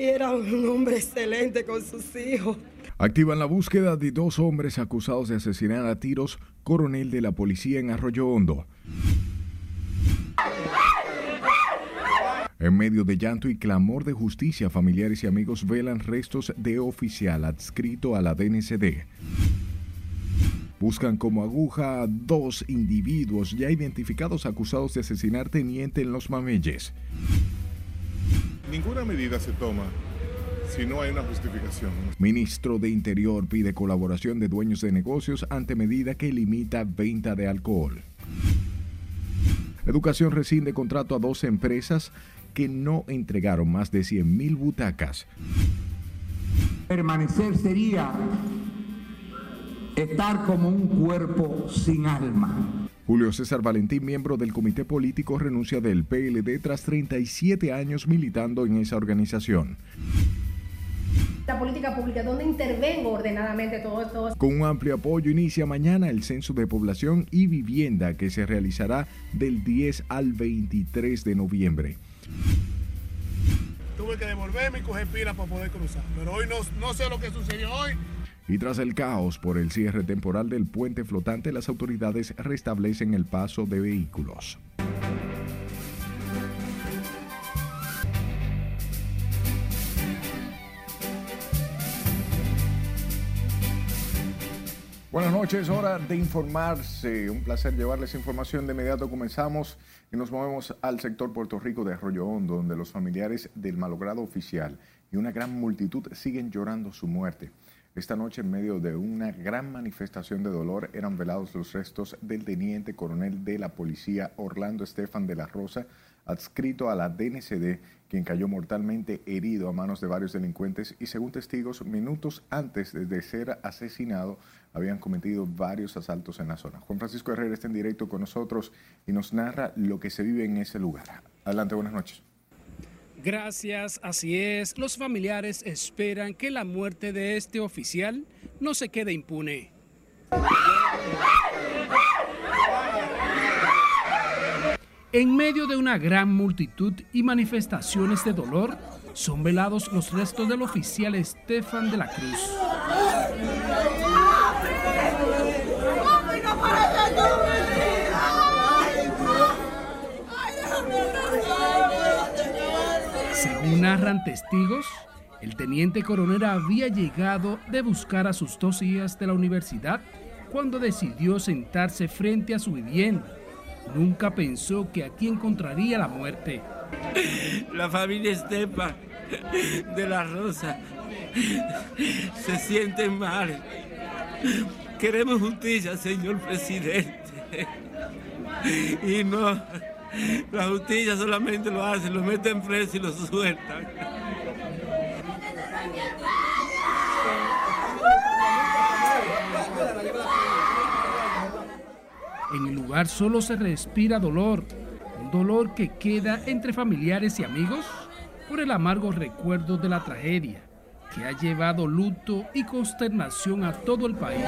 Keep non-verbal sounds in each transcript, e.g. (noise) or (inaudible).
Era un hombre excelente con sus hijos. Activan la búsqueda de dos hombres acusados de asesinar a tiros coronel de la policía en Arroyo Hondo. En medio de llanto y clamor de justicia, familiares y amigos velan restos de oficial adscrito a la DNCD. Buscan como aguja a dos individuos ya identificados acusados de asesinar teniente en los Mameyes. Ninguna medida se toma si no hay una justificación. Ministro de Interior pide colaboración de dueños de negocios ante medida que limita venta de alcohol. Educación rescinde contrato a dos empresas que no entregaron más de 100.000 butacas. Permanecer sería estar como un cuerpo sin alma. Julio César Valentín, miembro del comité político, renuncia del PLD tras 37 años militando en esa organización. La política pública, donde intervengo ordenadamente todo esto. Con un amplio apoyo inicia mañana el censo de población y vivienda que se realizará del 10 al 23 de noviembre. Tuve que devolverme y coger pila para poder cruzar, pero hoy no, no sé lo que sucedió hoy. Y tras el caos por el cierre temporal del puente flotante, las autoridades restablecen el paso de vehículos. Buenas noches, hora de informarse. Un placer llevarles información. De inmediato comenzamos y nos movemos al sector Puerto Rico de Arroyo Hondo, donde los familiares del malogrado oficial y una gran multitud siguen llorando su muerte. Esta noche, en medio de una gran manifestación de dolor, eran velados los restos del teniente coronel de la policía Orlando Estefan de la Rosa, adscrito a la DNCD, quien cayó mortalmente herido a manos de varios delincuentes y según testigos, minutos antes de ser asesinado, habían cometido varios asaltos en la zona. Juan Francisco Herrera está en directo con nosotros y nos narra lo que se vive en ese lugar. Adelante, buenas noches. Gracias, así es. Los familiares esperan que la muerte de este oficial no se quede impune. En medio de una gran multitud y manifestaciones de dolor, son velados los restos del oficial Estefan de la Cruz. Narran testigos, el teniente coronel había llegado de buscar a sus dos hijas de la universidad cuando decidió sentarse frente a su vivienda. Nunca pensó que aquí encontraría la muerte. La familia Estepa de la Rosa se siente mal. Queremos justicia, señor presidente. Y no, (laughs) la justicia solamente lo hace, lo meten preso y lo sueltan. En el lugar solo se respira dolor, un dolor que queda entre familiares y amigos por el amargo recuerdo de la tragedia que ha llevado luto y consternación a todo el país.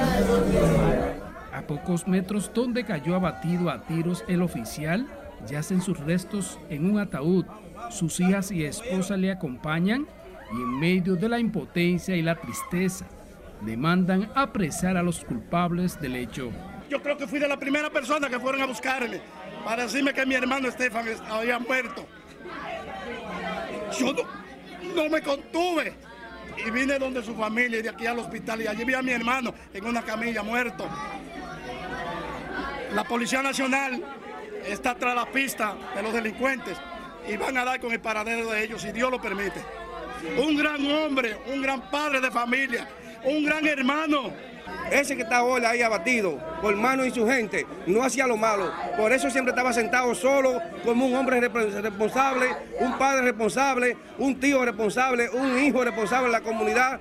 A pocos metros donde cayó abatido a tiros el oficial, yacen sus restos en un ataúd. Sus hijas y esposa le acompañan y en medio de la impotencia y la tristeza demandan apresar a los culpables del hecho. Yo creo que fui de la primera persona que fueron a buscarle para decirme que mi hermano Estefan había muerto. Yo no, me contuve y vine donde su familia y de aquí al hospital y allí vi a mi hermano en una camilla muerto. La Policía Nacional está tras la pista de los delincuentes y van a dar con el paradero de ellos si Dios lo permite. Un gran hombre, un gran padre de familia, un gran hermano ese que está ahora ahí abatido por mano y su gente no hacía lo malo. Por eso siempre estaba sentado solo como un hombre responsable, un padre responsable, un tío responsable, un hijo responsable en la comunidad.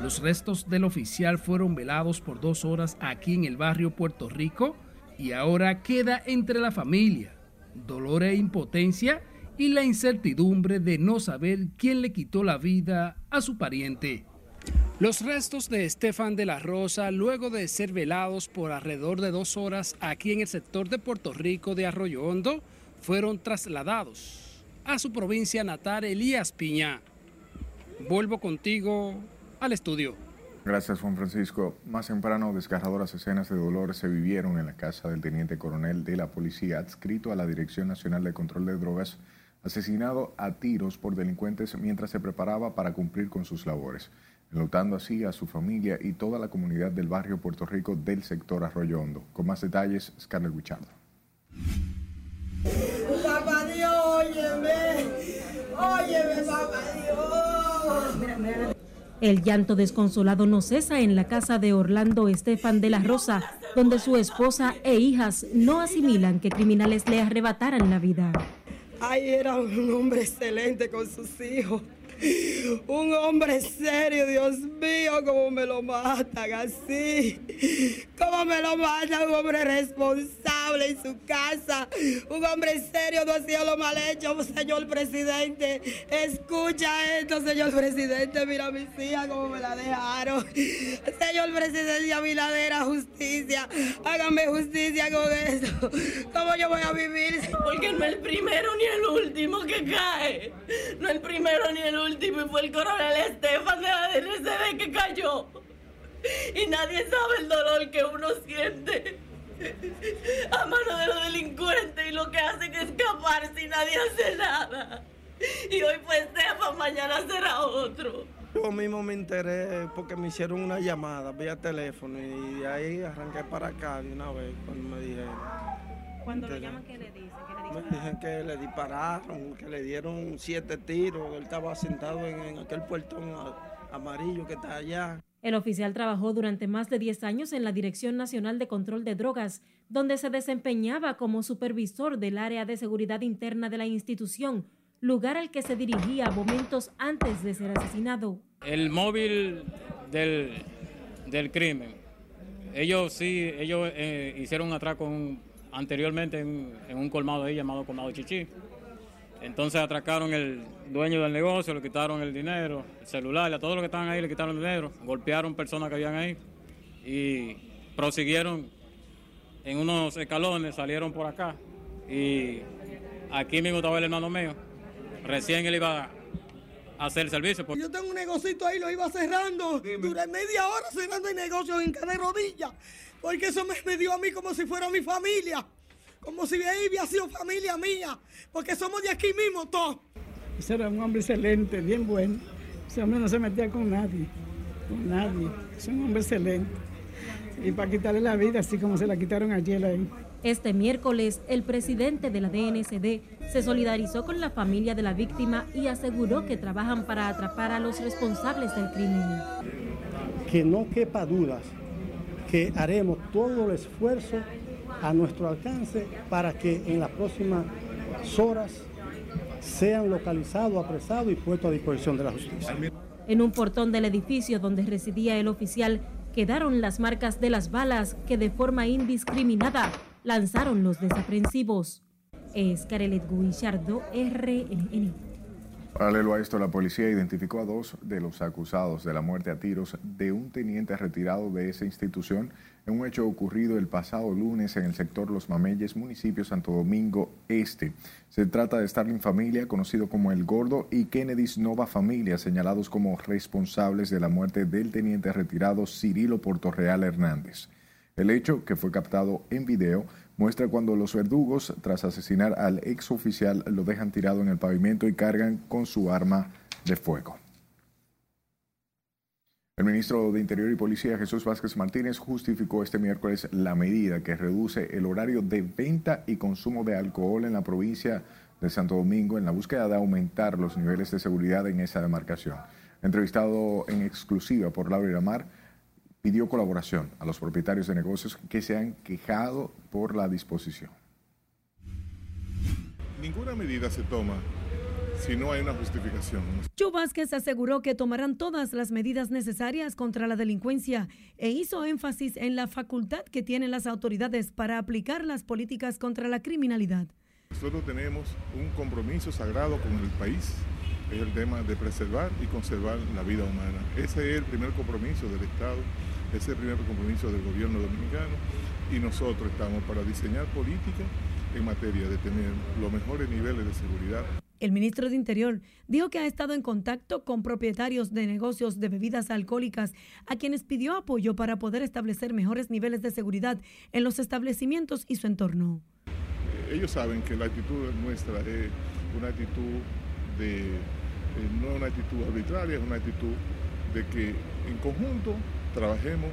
Los restos del oficial fueron velados por dos horas aquí en el barrio Puerto Rico y ahora queda entre la familia dolor e impotencia y la incertidumbre de no saber quién le quitó la vida a su pariente. Los restos de Estefan de la Rosa, luego de ser velados por alrededor de dos horas aquí en el sector de Puerto Rico de Arroyo Hondo, fueron trasladados a su provincia natal, Elías Piña. Vuelvo contigo al estudio. Gracias, Juan Francisco. Más temprano, desgarradoras escenas de dolor se vivieron en la casa del teniente coronel de la policía adscrito a la Dirección Nacional de Control de Drogas, asesinado a tiros por delincuentes mientras se preparaba para cumplir con sus labores, enlutando así a su familia y toda la comunidad del barrio Puerto Rico del sector Arroyo Hondo. Con más detalles, Scarlett Guichardo. Papá Dios, óyeme. Óyeme, papá Dios. El llanto desconsolado no cesa en la casa de Orlando Estefan de la Rosa, donde su esposa e hijas no asimilan que criminales le arrebataran la vida. Ay, era un hombre excelente con sus hijos. Un hombre serio, Dios mío, cómo me lo matan así. Cómo me lo matan, un hombre responsable en su casa. Un hombre serio, no hacía lo mal hecho, señor presidente. Escucha esto, señor presidente. Mira a mis hijas cómo me la dejaron. Señor presidente, a mi ladera justicia. Hágame justicia con esto. ¿Cómo yo voy a vivir? Porque no es el primero ni el último que cae. No el primero ni el último y fue el coronel Estefan de la DNCD que cayó. Y nadie sabe el dolor que uno siente a mano de los delincuentes y lo que hacen es escapar si nadie hace nada. Y hoy fue Estefan, mañana será otro. Yo mismo me enteré porque me hicieron una llamada vía teléfono y de ahí arranqué para acá de una vez cuando me dijeron. Cuando lo llaman, ¿qué le dicen? Que le dispararon, que le dieron siete tiros. Él estaba sentado en, en aquel puertón amarillo que está allá. El oficial trabajó durante más de 10 años en la Dirección Nacional de Control de Drogas, donde se desempeñaba como supervisor del área de seguridad interna de la institución, lugar al que se dirigía momentos antes de ser asesinado. El móvil del, del crimen. Ellos sí, ellos eh, hicieron un atraco en, anteriormente en, en, un colmado ahí llamado Colmado Chichi. Entonces atracaron el dueño del negocio, le quitaron el dinero, el celular, a todos los que estaban ahí le quitaron el dinero, golpearon personas que habían ahí y prosiguieron en unos escalones, salieron por acá y aquí mismo estaba el hermano mío, recién él iba a hacer el servicio. Yo tengo un negocito ahí, lo iba cerrando, duré media hora cerrando el negocio en cada rodilla, porque eso me, me dio a mí como si fuera mi familia como si ahí hubiera sido familia mía, porque somos de aquí mismo todos. Ese era un hombre excelente, bien bueno. Ese hombre no se metía con nadie, con nadie. Es un hombre excelente. Y para quitarle la vida, así como se la quitaron ayer ahí. Este miércoles, el presidente de la DNCD se solidarizó con la familia de la víctima y aseguró que trabajan para atrapar a los responsables del crimen. Que no quepa dudas que haremos todo el esfuerzo a nuestro alcance para que en las próximas horas sean localizados, apresados y puestos a disposición de la justicia. En un portón del edificio donde residía el oficial quedaron las marcas de las balas que de forma indiscriminada lanzaron los desaprensivos. Es Carelet Guillardo, RNN. Paralelo a esto, la policía identificó a dos de los acusados de la muerte a tiros de un teniente retirado de esa institución en un hecho ocurrido el pasado lunes en el sector Los Mameyes, municipio Santo Domingo Este. Se trata de Starling Familia, conocido como El Gordo, y Kennedy's Nova Familia, señalados como responsables de la muerte del teniente retirado Cirilo Portorreal Hernández. El hecho, que fue captado en video, muestra cuando los verdugos, tras asesinar al ex oficial, lo dejan tirado en el pavimento y cargan con su arma de fuego. El ministro de Interior y Policía, Jesús Vázquez Martínez, justificó este miércoles la medida que reduce el horario de venta y consumo de alcohol en la provincia de Santo Domingo en la búsqueda de aumentar los niveles de seguridad en esa demarcación. Entrevistado en exclusiva por Laura Iramar, pidió colaboración a los propietarios de negocios que se han quejado por la disposición. Ninguna medida se toma si no hay una justificación. Chu Vázquez aseguró que tomarán todas las medidas necesarias contra la delincuencia e hizo énfasis en la facultad que tienen las autoridades para aplicar las políticas contra la criminalidad. Nosotros tenemos un compromiso sagrado con el país, es el tema de preservar y conservar la vida humana. Ese es el primer compromiso del Estado, ese es el primer compromiso del gobierno dominicano y nosotros estamos para diseñar políticas en materia de tener los mejores niveles de seguridad El ministro de Interior dijo que ha estado en contacto con propietarios de negocios de bebidas alcohólicas a quienes pidió apoyo para poder establecer mejores niveles de seguridad en los establecimientos y su entorno. Ellos saben que la actitud nuestra es una actitud de, eh, no una actitud arbitraria, es una actitud de que en conjunto trabajemos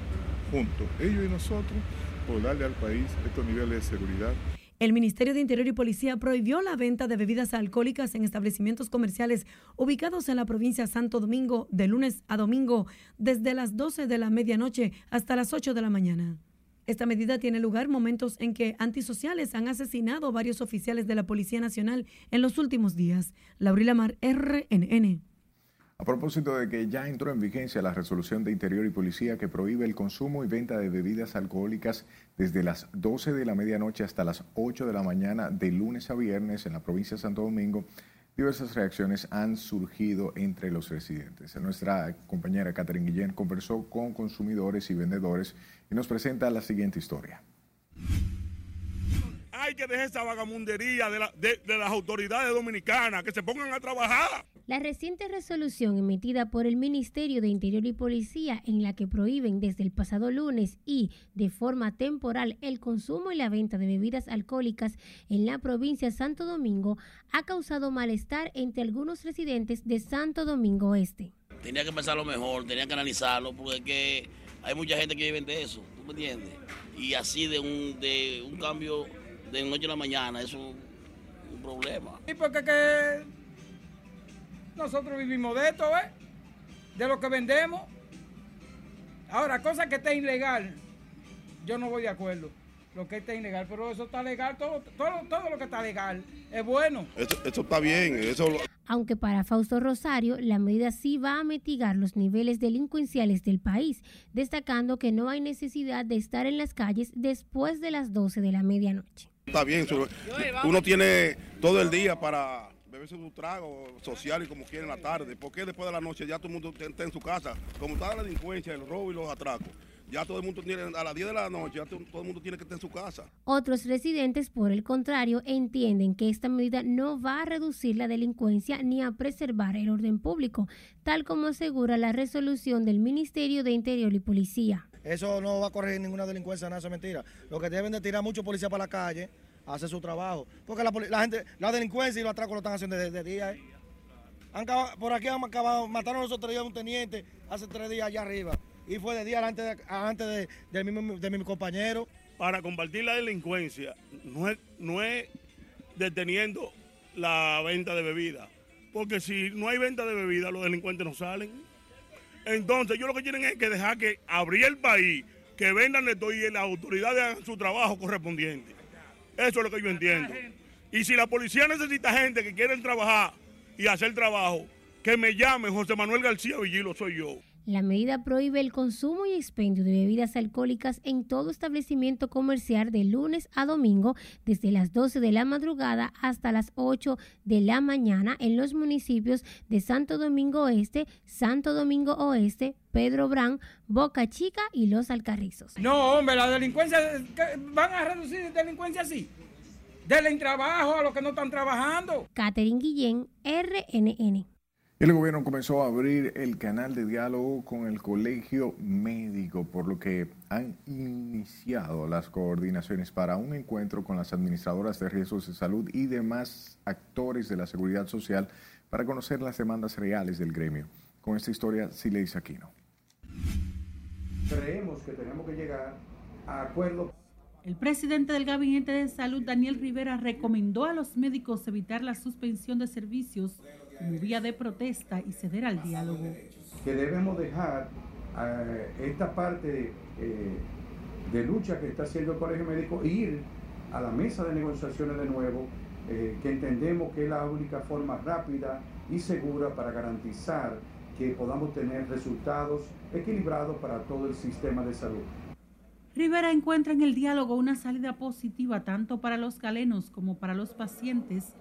juntos, ellos y nosotros, por darle al país estos niveles de seguridad el Ministerio de Interior y Policía prohibió la venta de bebidas alcohólicas en establecimientos comerciales ubicados en la provincia de Santo Domingo de lunes a domingo desde las 12 de la medianoche hasta las 8 de la mañana. Esta medida tiene lugar momentos en que antisociales han asesinado varios oficiales de la Policía Nacional en los últimos días. Laurila Mar, RNN. A propósito de que ya entró en vigencia la resolución de Interior y Policía que prohíbe el consumo y venta de bebidas alcohólicas desde las 12 de la medianoche hasta las 8 de la mañana de lunes a viernes en la provincia de Santo Domingo, diversas reacciones han surgido entre los residentes. Nuestra compañera Catherine Guillén conversó con consumidores y vendedores y nos presenta la siguiente historia. Hay que dejar esa vagamundería de, de las autoridades dominicanas, que se pongan a trabajar. La reciente resolución emitida por el Ministerio de Interior y Policía en la que prohíben desde el pasado lunes y de forma temporal el consumo y la venta de bebidas alcohólicas en la provincia de Santo Domingo ha causado malestar entre algunos residentes de Santo Domingo Este. Tenía que pensarlo mejor, tenía que analizarlo porque hay mucha gente que vive de eso, ¿tú me entiendes? Y así de un, de un cambio de noche a la mañana, eso es un, problema. ¿Y porque que nosotros vivimos de esto, ¿eh? De lo que vendemos. Ahora, cosa que esté ilegal, yo no voy de acuerdo. Lo que esté ilegal, pero eso está legal, todo, todo, todo lo que está legal es bueno. Eso, está bien, eso aunque para Fausto Rosario la medida sí va a mitigar los niveles delincuenciales del país, destacando que no hay necesidad de estar en las calles después de las 12 de la medianoche. Está bien, uno tiene todo el día para beberse un trago social y como quiera en la tarde. porque después de la noche ya todo el mundo está en su casa? Como está la delincuencia, el robo y los atracos. Ya todo el mundo tiene, a las 10 de la noche, ya todo el mundo tiene que estar en su casa. Otros residentes, por el contrario, entienden que esta medida no va a reducir la delincuencia ni a preservar el orden público, tal como asegura la resolución del Ministerio de Interior y Policía. Eso no va a corregir ninguna delincuencia, nada, eso es mentira. Lo que deben de tirar mucho policía para la calle hace su trabajo. Porque la, gente, la delincuencia y los atracos lo están haciendo desde día. ¿eh? por aquí han acabado, mataron a nosotros días un teniente hace tres días allá arriba. Y fue de día antes de, antes de, mi, de mi compañero. Para combatir la delincuencia, no es, no es deteniendo la venta de bebida. Porque si no hay venta de bebida, los delincuentes no salen. Entonces, yo lo que quieren es que dejar que abrir el país, que vendan todo y las autoridades hagan su trabajo correspondiente. Eso es lo que yo entiendo. Y si la policía necesita gente que quieren trabajar y hacer trabajo, que me llame José Manuel García Villilo, soy yo. La medida prohíbe el consumo y expendio de bebidas alcohólicas en todo establecimiento comercial de lunes a domingo desde las 12 de la madrugada hasta las 8 de la mañana en los municipios de Santo Domingo Este, Santo Domingo Oeste, Pedro Brán, Boca Chica y Los Alcarrizos. No, hombre, la delincuencia, ¿van a reducir delincuencia así? Denle trabajo a los que no están trabajando. Catherine Guillén, RNN. El gobierno comenzó a abrir el canal de diálogo con el colegio médico, por lo que han iniciado las coordinaciones para un encuentro con las administradoras de riesgos de salud y demás actores de la seguridad social para conocer las demandas reales del gremio. Con esta historia, dice Aquino. Creemos que tenemos que llegar a acuerdos. El presidente del Gabinete de Salud, Daniel Rivera, recomendó a los médicos evitar la suspensión de servicios como vía de protesta y ceder al diálogo. Que debemos dejar eh, esta parte eh, de lucha que está haciendo el Colegio Médico e ir a la mesa de negociaciones de nuevo, eh, que entendemos que es la única forma rápida y segura para garantizar que podamos tener resultados equilibrados para todo el sistema de salud. Rivera encuentra en el diálogo una salida positiva tanto para los galenos como para los pacientes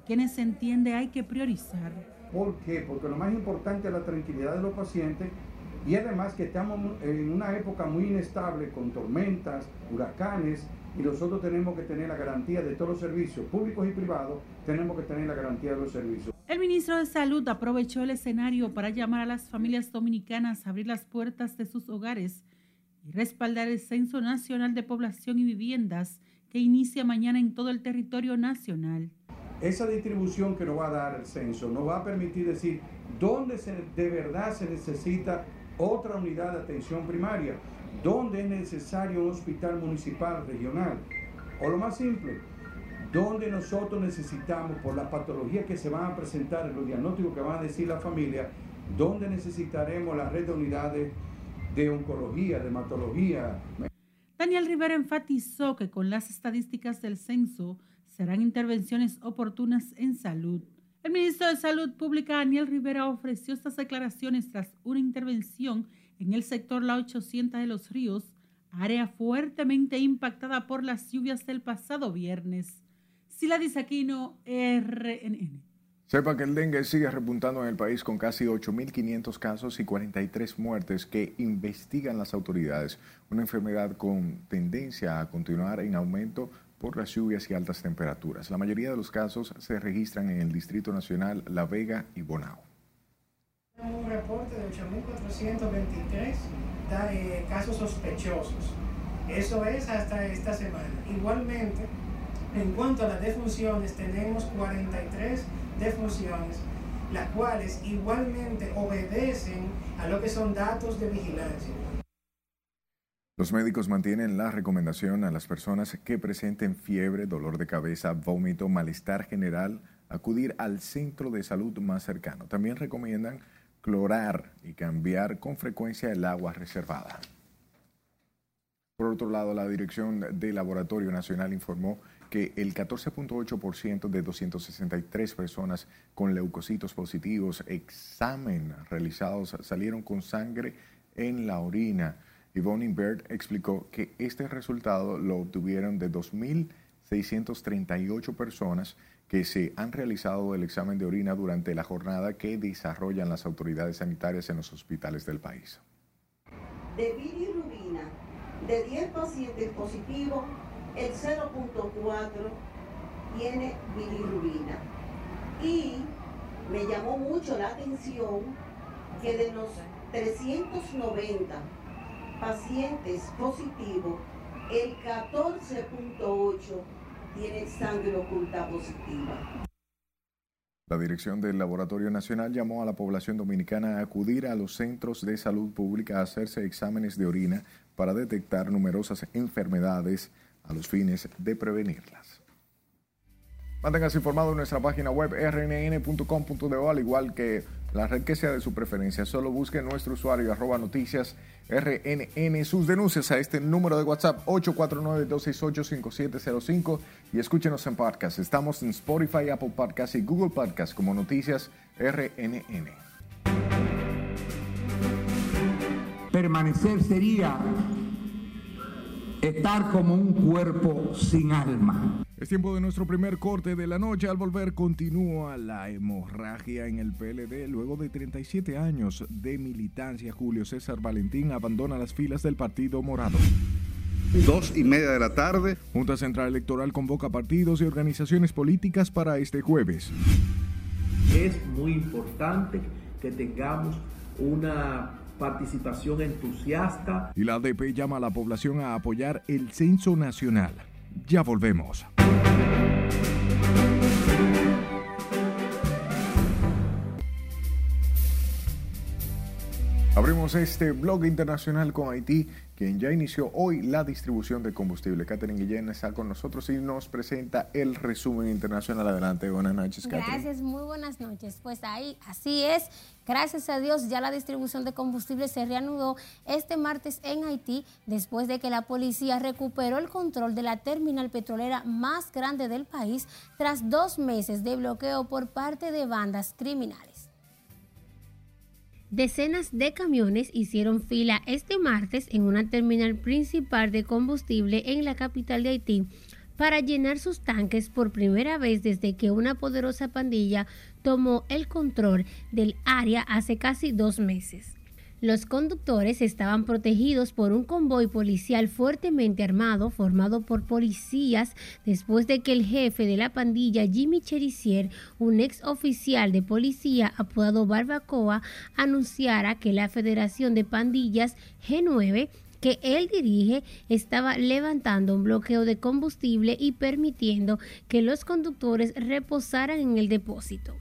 quienes se entiende hay que priorizar. ¿Por qué? Porque lo más importante es la tranquilidad de los pacientes y además que estamos en una época muy inestable con tormentas, huracanes y nosotros tenemos que tener la garantía de todos los servicios públicos y privados, tenemos que tener la garantía de los servicios. El ministro de Salud aprovechó el escenario para llamar a las familias dominicanas a abrir las puertas de sus hogares y respaldar el Censo Nacional de Población y Viviendas que inicia mañana en todo el territorio nacional. Esa distribución que nos va a dar el censo nos va a permitir decir dónde de verdad se necesita otra unidad de atención primaria, dónde es necesario un hospital municipal regional. O lo más simple, dónde nosotros necesitamos, por las patologías que se van a presentar, los diagnósticos que van a decir la familia, dónde necesitaremos la red de unidades de oncología, de hematología. Daniel Rivera enfatizó que con las estadísticas del censo serán intervenciones oportunas en salud. El ministro de Salud Pública, Daniel Rivera, ofreció estas declaraciones tras una intervención en el sector La 800 de los Ríos, área fuertemente impactada por las lluvias del pasado viernes. Sila Disaquino, RNN. Sepa que el dengue sigue repuntando en el país con casi 8.500 casos y 43 muertes que investigan las autoridades. Una enfermedad con tendencia a continuar en aumento por las lluvias y altas temperaturas. La mayoría de los casos se registran en el Distrito Nacional, La Vega y Bonao. Un reporte de 8.423 eh, casos sospechosos. Eso es hasta esta semana. Igualmente, en cuanto a las defunciones, tenemos 43 defunciones, las cuales igualmente obedecen a lo que son datos de vigilancia. Los médicos mantienen la recomendación a las personas que presenten fiebre, dolor de cabeza, vómito, malestar general, acudir al centro de salud más cercano. También recomiendan clorar y cambiar con frecuencia el agua reservada. Por otro lado, la Dirección del Laboratorio Nacional informó que el 14.8% de 263 personas con leucocitos positivos examen realizados salieron con sangre en la orina. Yvonne Bird explicó que este resultado lo obtuvieron de 2.638 personas que se han realizado el examen de orina durante la jornada que desarrollan las autoridades sanitarias en los hospitales del país. De bilirrubina, de 10 pacientes positivos, el 0.4 tiene bilirrubina. Y me llamó mucho la atención que de los 390 pacientes positivos, el 14.8 tiene sangre oculta positiva. La dirección del Laboratorio Nacional llamó a la población dominicana a acudir a los centros de salud pública a hacerse exámenes de orina para detectar numerosas enfermedades a los fines de prevenirlas. Manténgase informado en nuestra página web rnn.com.do, al igual que la red que sea de su preferencia. Solo busque nuestro usuario arroba noticias rnn sus denuncias a este número de WhatsApp 849-268-5705 y escúchenos en podcast. Estamos en Spotify, Apple Podcast y Google Podcast como Noticias RNN. Permanecer sería estar como un cuerpo sin alma. Es tiempo de nuestro primer corte de la noche. Al volver continúa la hemorragia en el PLD. Luego de 37 años de militancia, Julio César Valentín abandona las filas del Partido Morado. Dos y media de la tarde. Junta Central Electoral convoca partidos y organizaciones políticas para este jueves. Es muy importante que tengamos una participación entusiasta. Y la ADP llama a la población a apoyar el censo nacional. Ya volvemos. Abrimos este blog internacional con Haití, quien ya inició hoy la distribución de combustible. Catherine Guillén está con nosotros y nos presenta el resumen internacional. Adelante, buenas noches, Catherine. Gracias, muy buenas noches. Pues ahí, así es. Gracias a Dios, ya la distribución de combustible se reanudó este martes en Haití después de que la policía recuperó el control de la terminal petrolera más grande del país tras dos meses de bloqueo por parte de bandas criminales. Decenas de camiones hicieron fila este martes en una terminal principal de combustible en la capital de Haití para llenar sus tanques por primera vez desde que una poderosa pandilla tomó el control del área hace casi dos meses. Los conductores estaban protegidos por un convoy policial fuertemente armado formado por policías después de que el jefe de la pandilla Jimmy Cherisier, un ex oficial de policía apodado Barbacoa, anunciara que la Federación de Pandillas G9 que él dirige estaba levantando un bloqueo de combustible y permitiendo que los conductores reposaran en el depósito.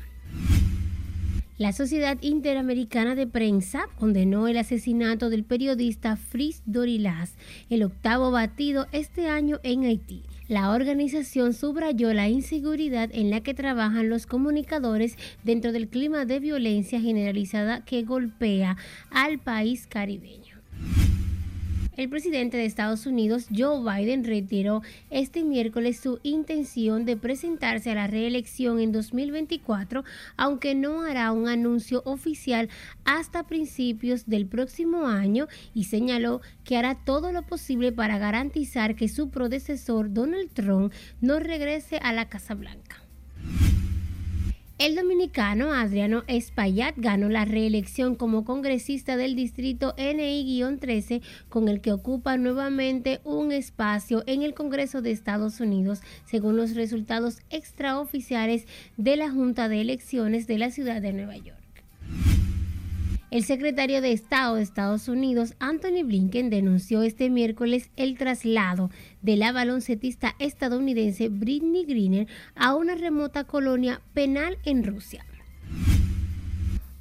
La Sociedad Interamericana de Prensa condenó el asesinato del periodista Fritz Dorilas, el octavo batido este año en Haití. La organización subrayó la inseguridad en la que trabajan los comunicadores dentro del clima de violencia generalizada que golpea al país caribeño. El presidente de Estados Unidos, Joe Biden, retiró este miércoles su intención de presentarse a la reelección en 2024, aunque no hará un anuncio oficial hasta principios del próximo año y señaló que hará todo lo posible para garantizar que su predecesor, Donald Trump, no regrese a la Casa Blanca. El dominicano Adriano Espaillat ganó la reelección como congresista del distrito NI-13, con el que ocupa nuevamente un espacio en el Congreso de Estados Unidos, según los resultados extraoficiales de la Junta de Elecciones de la ciudad de Nueva York. El secretario de Estado de Estados Unidos, Anthony Blinken, denunció este miércoles el traslado de la baloncetista estadounidense Britney Greener a una remota colonia penal en Rusia.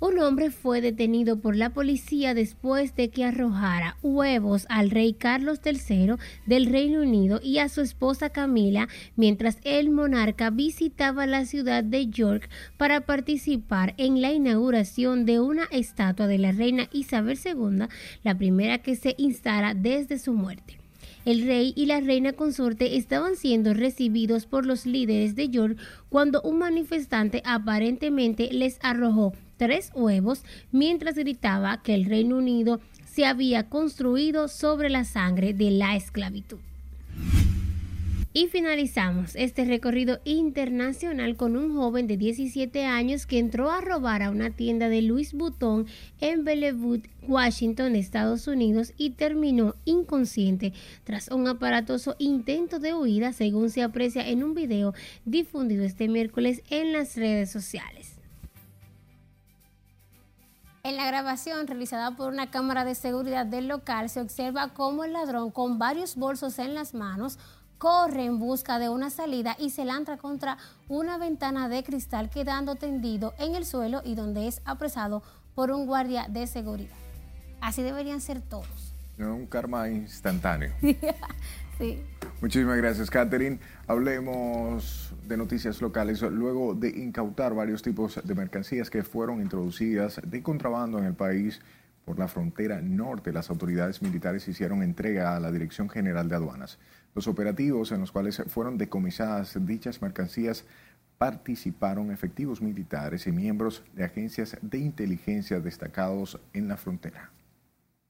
Un hombre fue detenido por la policía después de que arrojara huevos al rey Carlos III del Reino Unido y a su esposa Camila mientras el monarca visitaba la ciudad de York para participar en la inauguración de una estatua de la reina Isabel II, la primera que se instala desde su muerte. El rey y la reina consorte estaban siendo recibidos por los líderes de York cuando un manifestante aparentemente les arrojó tres huevos mientras gritaba que el Reino Unido se había construido sobre la sangre de la esclavitud. Y finalizamos este recorrido internacional con un joven de 17 años que entró a robar a una tienda de Louis Vuitton en Bellevue, Washington, Estados Unidos y terminó inconsciente tras un aparatoso intento de huida, según se aprecia en un video difundido este miércoles en las redes sociales. En la grabación realizada por una cámara de seguridad del local se observa cómo el ladrón con varios bolsos en las manos corre en busca de una salida y se lanza contra una ventana de cristal quedando tendido en el suelo y donde es apresado por un guardia de seguridad. Así deberían ser todos. Un karma instantáneo. (laughs) sí. Muchísimas gracias, Catherine. Hablemos de noticias locales. Luego de incautar varios tipos de mercancías que fueron introducidas de contrabando en el país por la frontera norte, las autoridades militares hicieron entrega a la Dirección General de Aduanas. Los operativos en los cuales fueron decomisadas dichas mercancías participaron efectivos militares y miembros de agencias de inteligencia destacados en la frontera.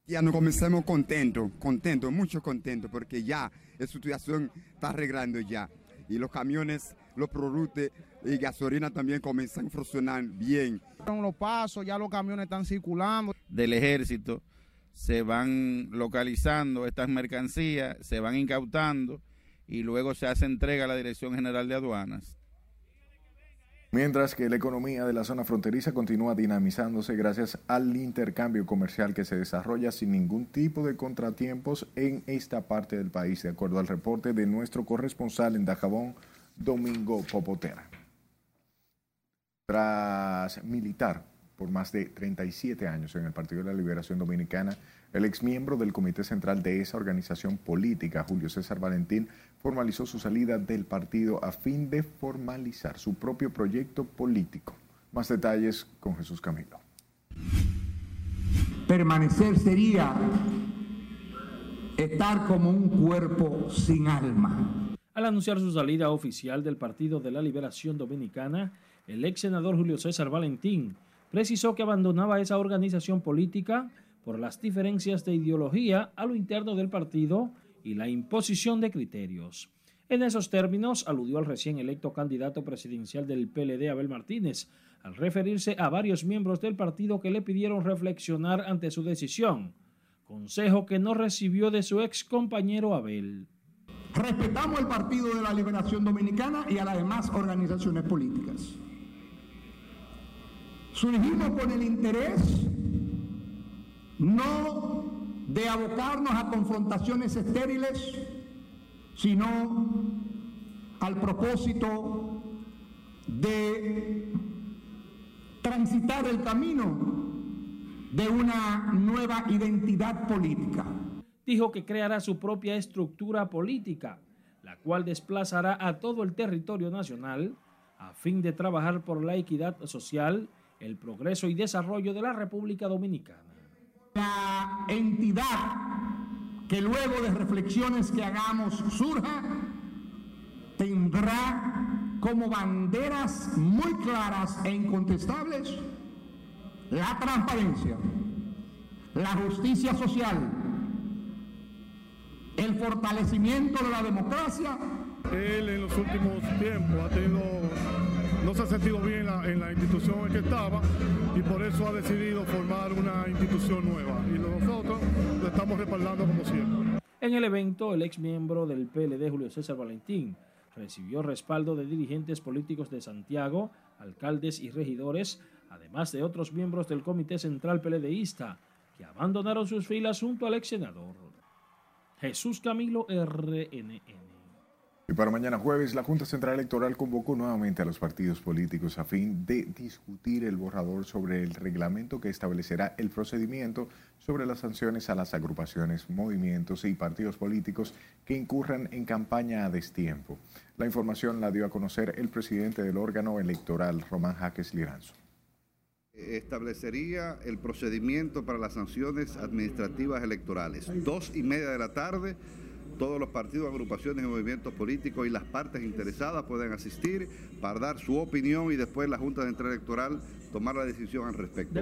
Ya nos comenzamos contentos, contentos, mucho contentos, porque ya la situación está arreglando ya. Y los camiones, los productos y gasolina también comienzan a funcionar bien. Los pasos, ya los camiones están circulando. Del ejército se van localizando estas mercancías, se van incautando y luego se hace entrega a la Dirección General de Aduanas. Mientras que la economía de la zona fronteriza continúa dinamizándose gracias al intercambio comercial que se desarrolla sin ningún tipo de contratiempos en esta parte del país, de acuerdo al reporte de nuestro corresponsal en Dajabón, Domingo Popotera. Tras militar por más de 37 años en el Partido de la Liberación Dominicana, el exmiembro del Comité Central de esa organización política, Julio César Valentín, formalizó su salida del partido a fin de formalizar su propio proyecto político. Más detalles con Jesús Camilo. Permanecer sería estar como un cuerpo sin alma. Al anunciar su salida oficial del Partido de la Liberación Dominicana, el ex senador Julio César Valentín precisó que abandonaba esa organización política por las diferencias de ideología a lo interno del partido y la imposición de criterios. En esos términos, aludió al recién electo candidato presidencial del PLD, Abel Martínez, al referirse a varios miembros del partido que le pidieron reflexionar ante su decisión, consejo que no recibió de su ex compañero Abel. Respetamos el Partido de la Liberación Dominicana y a las demás organizaciones políticas. Surgimos con el interés no de abocarnos a confrontaciones estériles, sino al propósito de transitar el camino de una nueva identidad política. Dijo que creará su propia estructura política, la cual desplazará a todo el territorio nacional a fin de trabajar por la equidad social, el progreso y desarrollo de la República Dominicana. La entidad que luego de reflexiones que hagamos surja, tendrá como banderas muy claras e incontestables la transparencia, la justicia social, el fortalecimiento de la democracia. Él en los últimos tiempos ha tenido, no se ha sentido bien en la, en la institución en que estaba y por eso ha decidido formar una institución nueva. Y nosotros lo estamos respaldando como siempre. En el evento, el ex miembro del PLD, Julio César Valentín, recibió respaldo de dirigentes políticos de Santiago, alcaldes y regidores, además de otros miembros del Comité Central PLDista, que abandonaron sus filas junto al ex senador. Jesús Camilo RNN. Y para mañana jueves, la Junta Central Electoral convocó nuevamente a los partidos políticos a fin de discutir el borrador sobre el reglamento que establecerá el procedimiento sobre las sanciones a las agrupaciones, movimientos y partidos políticos que incurran en campaña a destiempo. La información la dio a conocer el presidente del órgano electoral, Román Jaques Liranzo establecería el procedimiento para las sanciones administrativas electorales. Dos y media de la tarde, todos los partidos, agrupaciones y movimientos políticos y las partes interesadas pueden asistir para dar su opinión y después la Junta Central Electoral tomar la decisión al respecto.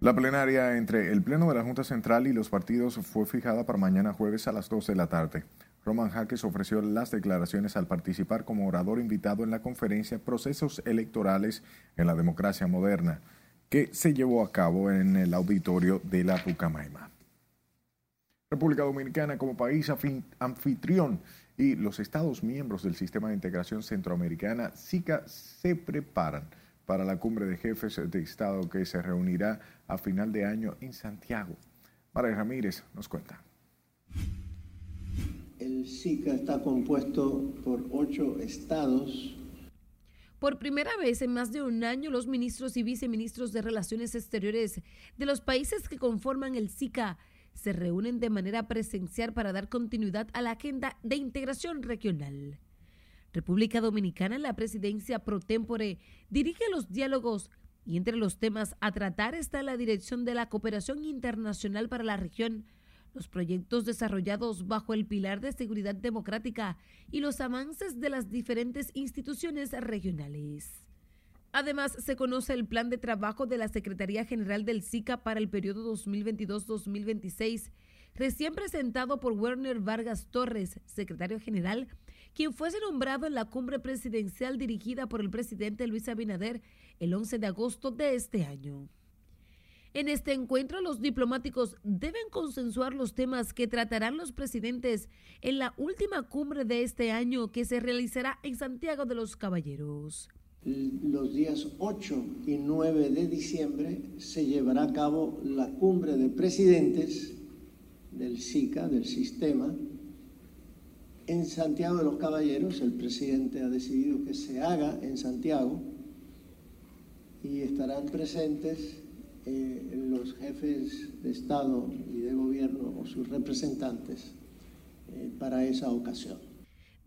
La plenaria entre el Pleno de la Junta Central y los partidos fue fijada para mañana jueves a las 12 de la tarde. Roman Jaques ofreció las declaraciones al participar como orador invitado en la conferencia Procesos Electorales en la Democracia Moderna, que se llevó a cabo en el auditorio de la Pucamaima. República Dominicana como país anfitrión y los Estados miembros del Sistema de Integración Centroamericana, SICA, se preparan para la cumbre de jefes de Estado que se reunirá a final de año en Santiago. María Ramírez nos cuenta. El SICA está compuesto por ocho estados. Por primera vez en más de un año, los ministros y viceministros de Relaciones Exteriores de los países que conforman el SICA se reúnen de manera presencial para dar continuidad a la agenda de integración regional. República Dominicana, la presidencia pro tempore, dirige los diálogos y entre los temas a tratar está la dirección de la cooperación internacional para la región los proyectos desarrollados bajo el pilar de seguridad democrática y los avances de las diferentes instituciones regionales. Además, se conoce el plan de trabajo de la Secretaría General del SICA para el periodo 2022-2026, recién presentado por Werner Vargas Torres, secretario general, quien fuese nombrado en la cumbre presidencial dirigida por el presidente Luis Abinader el 11 de agosto de este año. En este encuentro, los diplomáticos deben consensuar los temas que tratarán los presidentes en la última cumbre de este año que se realizará en Santiago de los Caballeros. Los días 8 y 9 de diciembre se llevará a cabo la cumbre de presidentes del SICA, del sistema, en Santiago de los Caballeros. El presidente ha decidido que se haga en Santiago y estarán presentes eh, los jefes de Estado y de gobierno o sus representantes eh, para esa ocasión.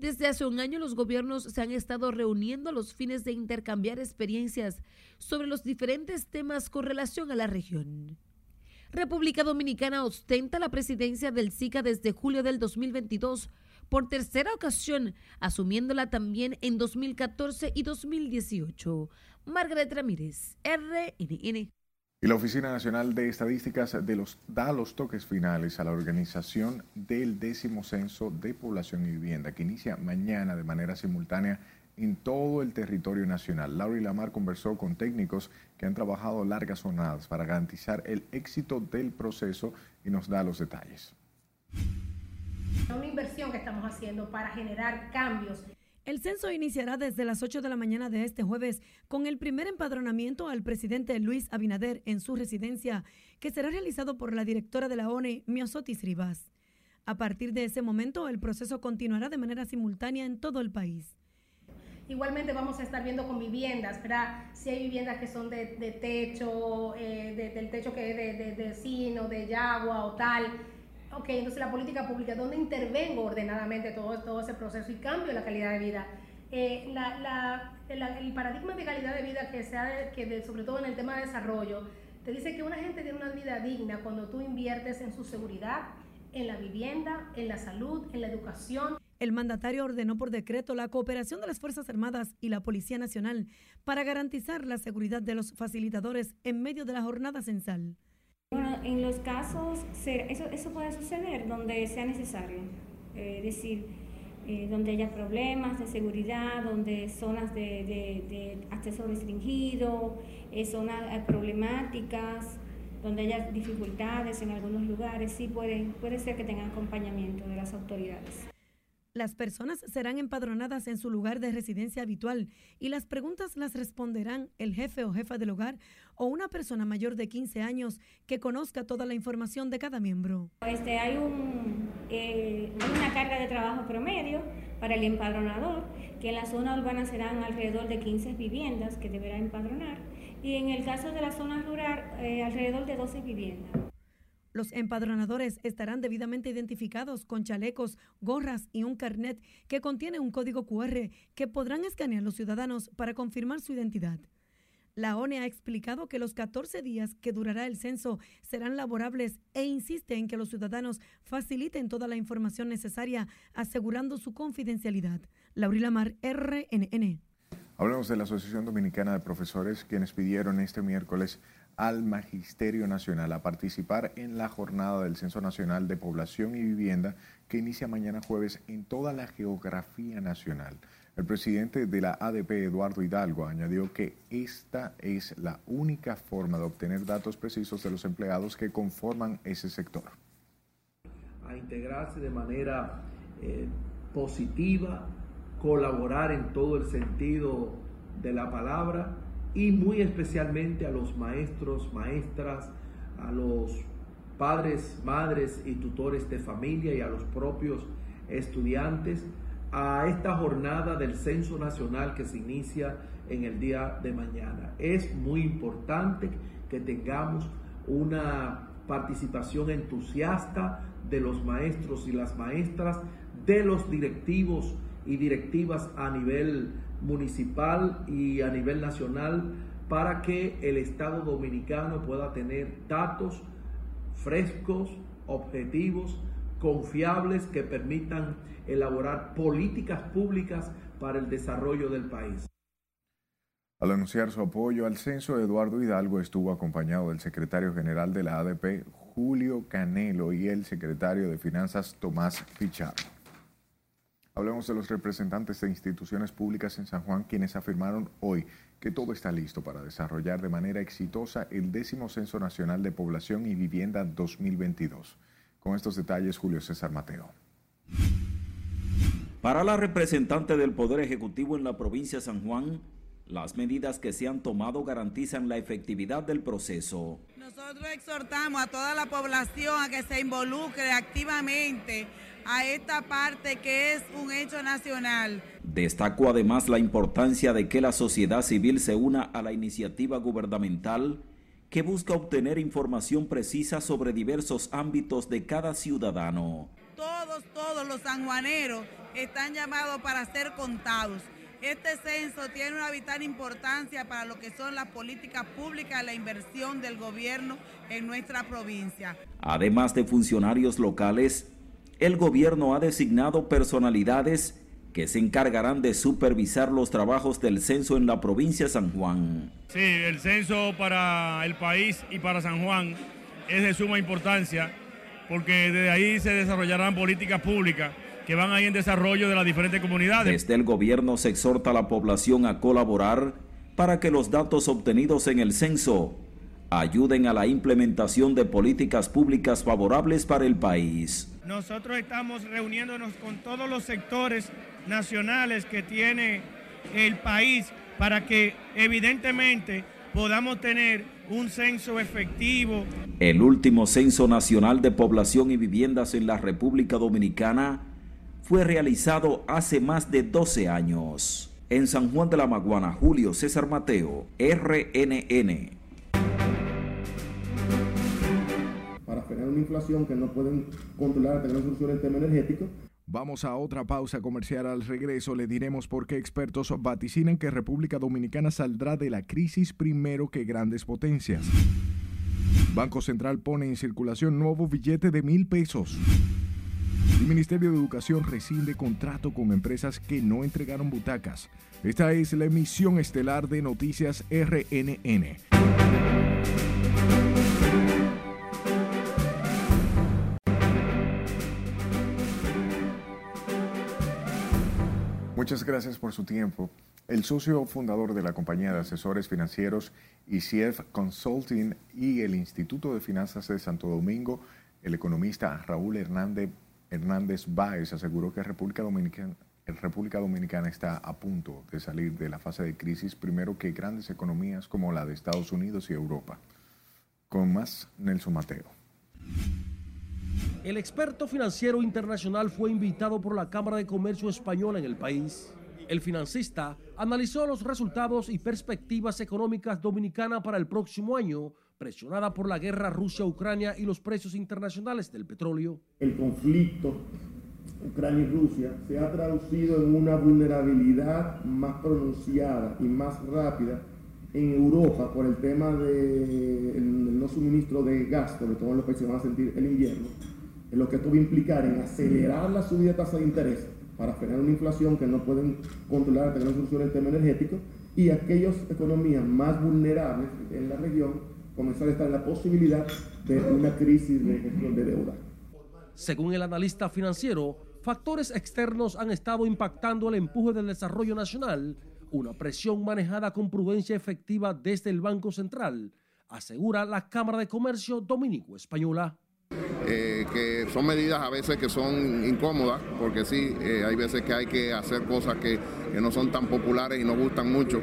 Desde hace un año los gobiernos se han estado reuniendo a los fines de intercambiar experiencias sobre los diferentes temas con relación a la región. República Dominicana ostenta la presidencia del SICA desde julio del 2022 por tercera ocasión, asumiéndola también en 2014 y 2018. Margaret Ramírez, RNN. Y la Oficina Nacional de Estadísticas da los toques finales a la organización del décimo censo de población y vivienda, que inicia mañana de manera simultánea en todo el territorio nacional. Laura Lamar conversó con técnicos que han trabajado largas jornadas para garantizar el éxito del proceso y nos da los detalles. Una inversión que estamos haciendo para generar cambios el censo iniciará desde las 8 de la mañana de este jueves con el primer empadronamiento al presidente Luis Abinader en su residencia, que será realizado por la directora de la ONE, Miosotis Rivas. A partir de ese momento, el proceso continuará de manera simultánea en todo el país. Igualmente vamos a estar viendo con viviendas, ¿verdad? Si hay viviendas que son de, techo, eh, del techo que es de, de, de de yagua o tal, ok, entonces la política pública, ¿dónde intervengo ordenadamente todo, todo ese proceso y cambio la calidad de vida? Eh, el paradigma de calidad de vida que sea, que sobre todo en el tema de desarrollo, te dice que una gente tiene una vida digna cuando tú inviertes en su seguridad, en la vivienda, en la salud, en la educación. El mandatario ordenó por decreto la cooperación de las Fuerzas Armadas y la Policía Nacional para garantizar la seguridad de los facilitadores en medio de la jornada censal. Bueno, en los casos, eso, eso puede suceder donde sea necesario, eh, es decir, eh, donde haya problemas de seguridad, donde zonas de, acceso restringido, eh, zonas problemáticas, donde haya dificultades en algunos lugares, sí puede, puede ser que tengan acompañamiento de las autoridades. Las personas serán empadronadas en su lugar de residencia habitual y las preguntas las responderán el jefe o jefa del hogar o una persona mayor de 15 años que conozca toda la información de cada miembro. Este, hay eh, una carga de trabajo promedio para el empadronador, que en la zona urbana serán alrededor de 15 viviendas que deberá empadronar y en el caso de la zona rural eh, alrededor de 12 viviendas. Los empadronadores estarán debidamente identificados con chalecos, gorras y un carnet que contiene un código QR que podrán escanear los ciudadanos para confirmar su identidad. La ONE ha explicado que los 14 días que durará el censo serán laborables e insiste en que los ciudadanos faciliten toda la información necesaria asegurando su confidencialidad. Laurila Mar, RNN. Hablamos de la Asociación Dominicana de Profesores, quienes pidieron este miércoles al Magisterio Nacional a participar en la jornada del Censo Nacional de Población y Vivienda que inicia mañana jueves en toda la geografía nacional. El presidente de la ADP, Eduardo Hidalgo, añadió que esta es la única forma de obtener datos precisos de los empleados que conforman ese sector. A integrarse de manera eh, positiva, colaborar en todo el sentido de la palabra y muy especialmente a los maestros, maestras, a los padres, madres y tutores de familia y a los propios estudiantes a esta jornada del Censo Nacional que se inicia en el día de mañana. Es muy importante que tengamos una participación entusiasta de los maestros y las maestras, de los directivos y directivas a nivel municipal y a nivel nacional para que el Estado dominicano pueda tener datos frescos, objetivos, confiables que permitan elaborar políticas públicas para el desarrollo del país. Al anunciar su apoyo al censo, Eduardo Hidalgo estuvo acompañado del secretario general de la ADP, Julio Canelo, y el secretario de Finanzas, Tomás Pichardo. Hablemos de los representantes de instituciones públicas en San Juan, quienes afirmaron hoy que todo está listo para desarrollar de manera exitosa el décimo Censo Nacional de Población y Vivienda 2022. Con estos detalles, Julio César Mateo. Para la representante del Poder Ejecutivo en la provincia de San Juan, las medidas que se han tomado garantizan la efectividad del proceso. Nosotros exhortamos a toda la población a que se involucre activamente a esta parte que es un hecho nacional. Destacó además la importancia de que la sociedad civil se una a la iniciativa gubernamental que busca obtener información precisa sobre diversos ámbitos de cada ciudadano. Todos, todos los sanjuaneros están llamados para ser contados. Este censo tiene una vital importancia para lo que son las políticas públicas y la inversión del gobierno en nuestra provincia. Además de funcionarios locales, el gobierno ha designado personalidades que se encargarán de supervisar los trabajos del censo en la provincia de San Juan. Sí, el censo para el país y para San Juan es de suma importancia porque desde ahí se desarrollarán políticas públicas que van ahí en desarrollo de las diferentes comunidades. Desde el gobierno se exhorta a la población a colaborar para que los datos obtenidos en el censo ayuden a la implementación de políticas públicas favorables para el país. Nosotros estamos reuniéndonos con todos los sectores nacionales que tiene el país para que evidentemente podamos tener un censo efectivo. El último censo nacional de población y viviendas en la República Dominicana fue realizado hace más de 12 años. En San Juan de la Maguana, Julio César Mateo, RNN. Frenar una inflación que no pueden controlar, tener solución tema energético, Vamos a otra pausa comercial. Al regreso le diremos por qué expertos vaticinan que República Dominicana saldrá de la crisis primero que grandes potencias. Banco Central pone en circulación nuevo billete de mil pesos. El Ministerio de Educación rescinde contrato con empresas que no entregaron butacas. Esta es la emisión estelar de Noticias RNN. Muchas gracias por su tiempo. El socio fundador de la compañía de asesores financieros ICF Consulting y el Instituto de Finanzas de Santo Domingo, el economista Raúl Hernández, Hernández Báez, aseguró que República República Dominicana está a punto de salir de la fase de crisis primero que grandes economías como la de Estados Unidos y Europa. Con más, Nelson Mateo. El experto financiero internacional fue invitado por la Cámara de Comercio Española en el país. El financista analizó los resultados y perspectivas económicas dominicanas para el próximo año, presionada por la guerra Rusia-Ucrania y los precios internacionales del petróleo. El conflicto Ucrania y Rusia se ha traducido en una vulnerabilidad más pronunciada y más rápida en Europa por el tema del no suministro de gas, sobre todo en los países van a sentir el invierno, en lo que esto va a implicar en acelerar la subida de tasa de interés para frenar una inflación que no pueden controlar, tener solución en el tema energético, y aquellas economías más vulnerables en la región comenzar a estar en la posibilidad de una crisis de gestión de deuda. Según el analista financiero, factores externos han estado impactando el empuje del desarrollo nacional, una presión manejada con prudencia efectiva desde el Banco Central, asegura la Cámara de Comercio Dominico-Española. Eh, que son medidas a veces que son incómodas, porque sí, eh, hay veces que hay que hacer cosas que, que no son tan populares y no gustan mucho,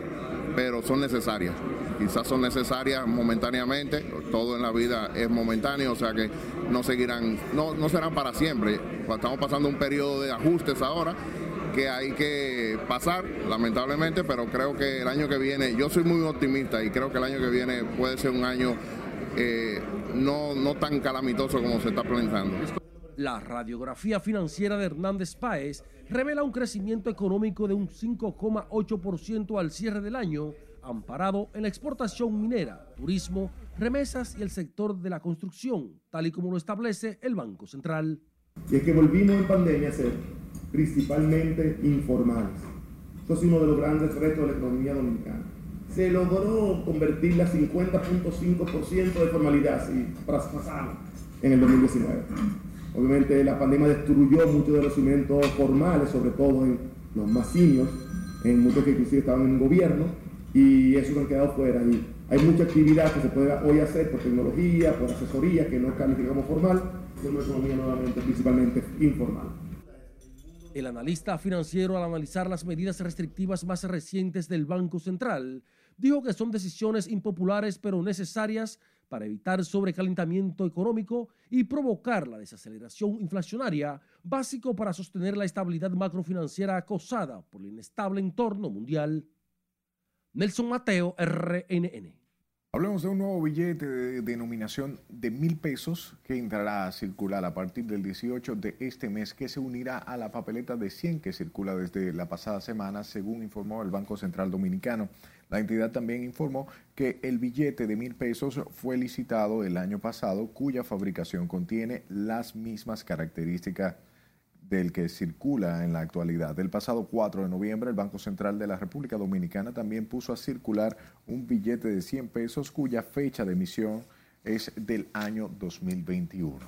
pero son necesarias. Quizás son necesarias momentáneamente, todo en la vida es momentáneo, o sea que no seguirán, no, no serán para siempre. Estamos pasando un periodo de ajustes ahora que hay que pasar, lamentablemente, pero creo que el año que viene, yo soy muy optimista y creo que el año que viene puede ser un año eh, no, no tan calamitoso como se está planteando. La radiografía financiera de Hernández Páez revela un crecimiento económico de un 5,8% al cierre del año, amparado en la exportación minera, turismo, remesas y el sector de la construcción, tal y como lo establece el Banco Central. Y es que volvimos en pandemia a ser principalmente informales. Eso es uno de los grandes retos de la economía dominicana. Se logró convertir la 50.5% de formalidad, si traspasamos en el 2019. Obviamente la pandemia destruyó muchos de los cimientos formales, sobre todo en los más seniors, en muchos que inclusive estaban en gobierno, y esos han quedado fuera. Y hay mucha actividad que se puede hoy hacer por tecnología, por asesoría, que no calificamos formal, es una economía nuevamente principalmente informal. El analista financiero al analizar las medidas restrictivas más recientes del Banco Central dijo que son decisiones impopulares pero necesarias para evitar sobrecalentamiento económico y provocar la desaceleración inflacionaria, básico para sostener la estabilidad macrofinanciera acosada por el inestable entorno mundial. Nelson Mateo, RNN. Hablemos de un nuevo billete de denominación de mil pesos que entrará a circular a partir del 18 de este mes, que se unirá a la papeleta de 100 que circula desde la pasada semana, según informó el Banco Central Dominicano. La entidad también informó que el billete de mil pesos fue licitado el año pasado, cuya fabricación contiene las mismas características del que circula en la actualidad. El pasado 4 de noviembre, el Banco Central de la República Dominicana también puso a circular un billete de 100 pesos cuya fecha de emisión es del año 2021.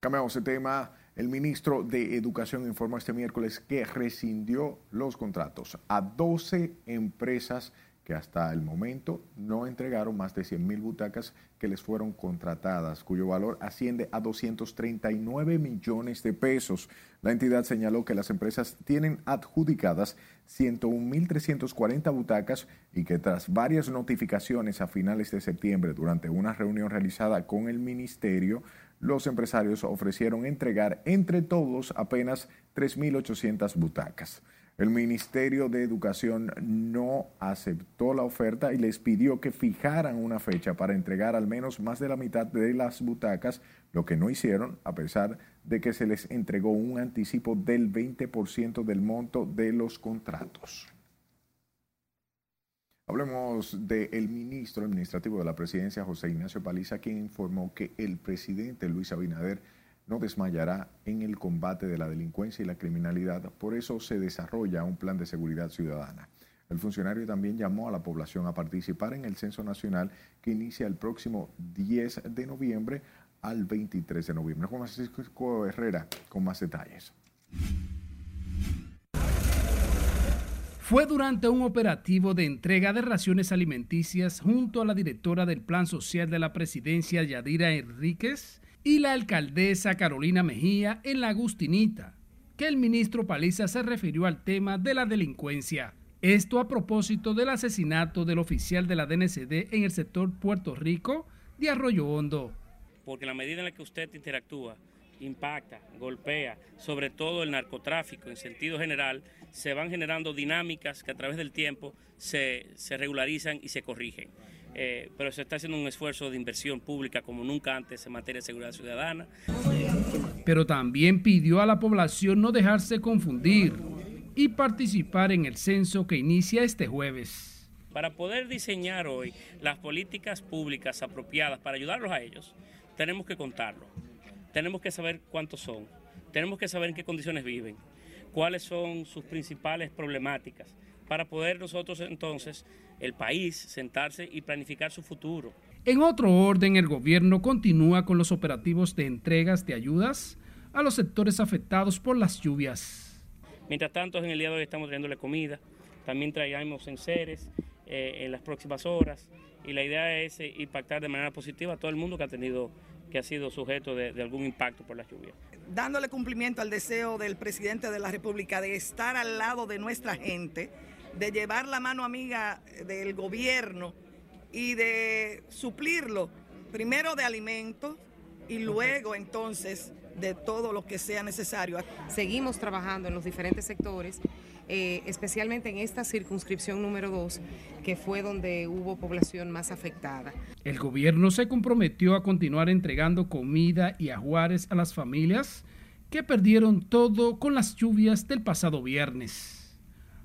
Cambiamos de tema. El ministro de Educación informó este miércoles que rescindió los contratos a 12 empresas que hasta el momento no entregaron más de 100 mil butacas que les fueron contratadas, cuyo valor asciende a 239 millones de pesos. La entidad señaló que las empresas tienen adjudicadas 101.340 butacas y que tras varias notificaciones a finales de septiembre durante una reunión realizada con el ministerio, los empresarios ofrecieron entregar entre todos apenas 3.800 butacas. El Ministerio de Educación no aceptó la oferta y les pidió que fijaran una fecha para entregar al menos más de la mitad de las butacas, lo que no hicieron a pesar de que se les entregó un anticipo del 20% del monto de los contratos. Hablemos del ministro administrativo de la presidencia, José Ignacio Paliza, quien informó que el presidente Luis Abinader no desmayará en el combate de la delincuencia y la criminalidad. Por eso se desarrolla un plan de seguridad ciudadana. El funcionario también llamó a la población a participar en el Censo Nacional que inicia el próximo 10 de noviembre al 23 de noviembre. Juan Francisco Herrera con más detalles. Fue durante un operativo de entrega de raciones alimenticias junto a la directora del Plan Social de la Presidencia, Yadira Enríquez, y la alcaldesa Carolina Mejía en la Agustinita, que el ministro Paliza se refirió al tema de la delincuencia. Esto a propósito del asesinato del oficial de la DNCD en el sector Puerto Rico de Arroyo Hondo. Porque la medida en la que usted interactúa, impacta, golpea, sobre todo el narcotráfico en sentido general, se van generando dinámicas que a través del tiempo se, se regularizan y se corrigen. Eh, pero se está haciendo un esfuerzo de inversión pública como nunca antes en materia de seguridad ciudadana. Pero también pidió a la población no dejarse confundir y participar en el censo que inicia este jueves. Para poder diseñar hoy las políticas públicas apropiadas para ayudarlos a ellos, tenemos que contarlo. Tenemos que saber cuántos son. Tenemos que saber en qué condiciones viven, cuáles son sus principales problemáticas, para poder nosotros entonces el país sentarse y planificar su futuro. En otro orden, el gobierno continúa con los operativos de entregas de ayudas a los sectores afectados por las lluvias. Mientras tanto, en el día de hoy estamos trayéndole comida, también traigamos enseres eh, en las próximas horas y la idea es eh, impactar de manera positiva a todo el mundo que ha tenido que ha sido sujeto de, de algún impacto por las lluvias. Dándole cumplimiento al deseo del presidente de la República de estar al lado de nuestra gente, de llevar la mano amiga del gobierno y de suplirlo, primero de alimentos y luego entonces de todo lo que sea necesario. Seguimos trabajando en los diferentes sectores, eh, especialmente en esta circunscripción número 2, que fue donde hubo población más afectada. El gobierno se comprometió a continuar entregando comida y ajuares a las familias que perdieron todo con las lluvias del pasado viernes.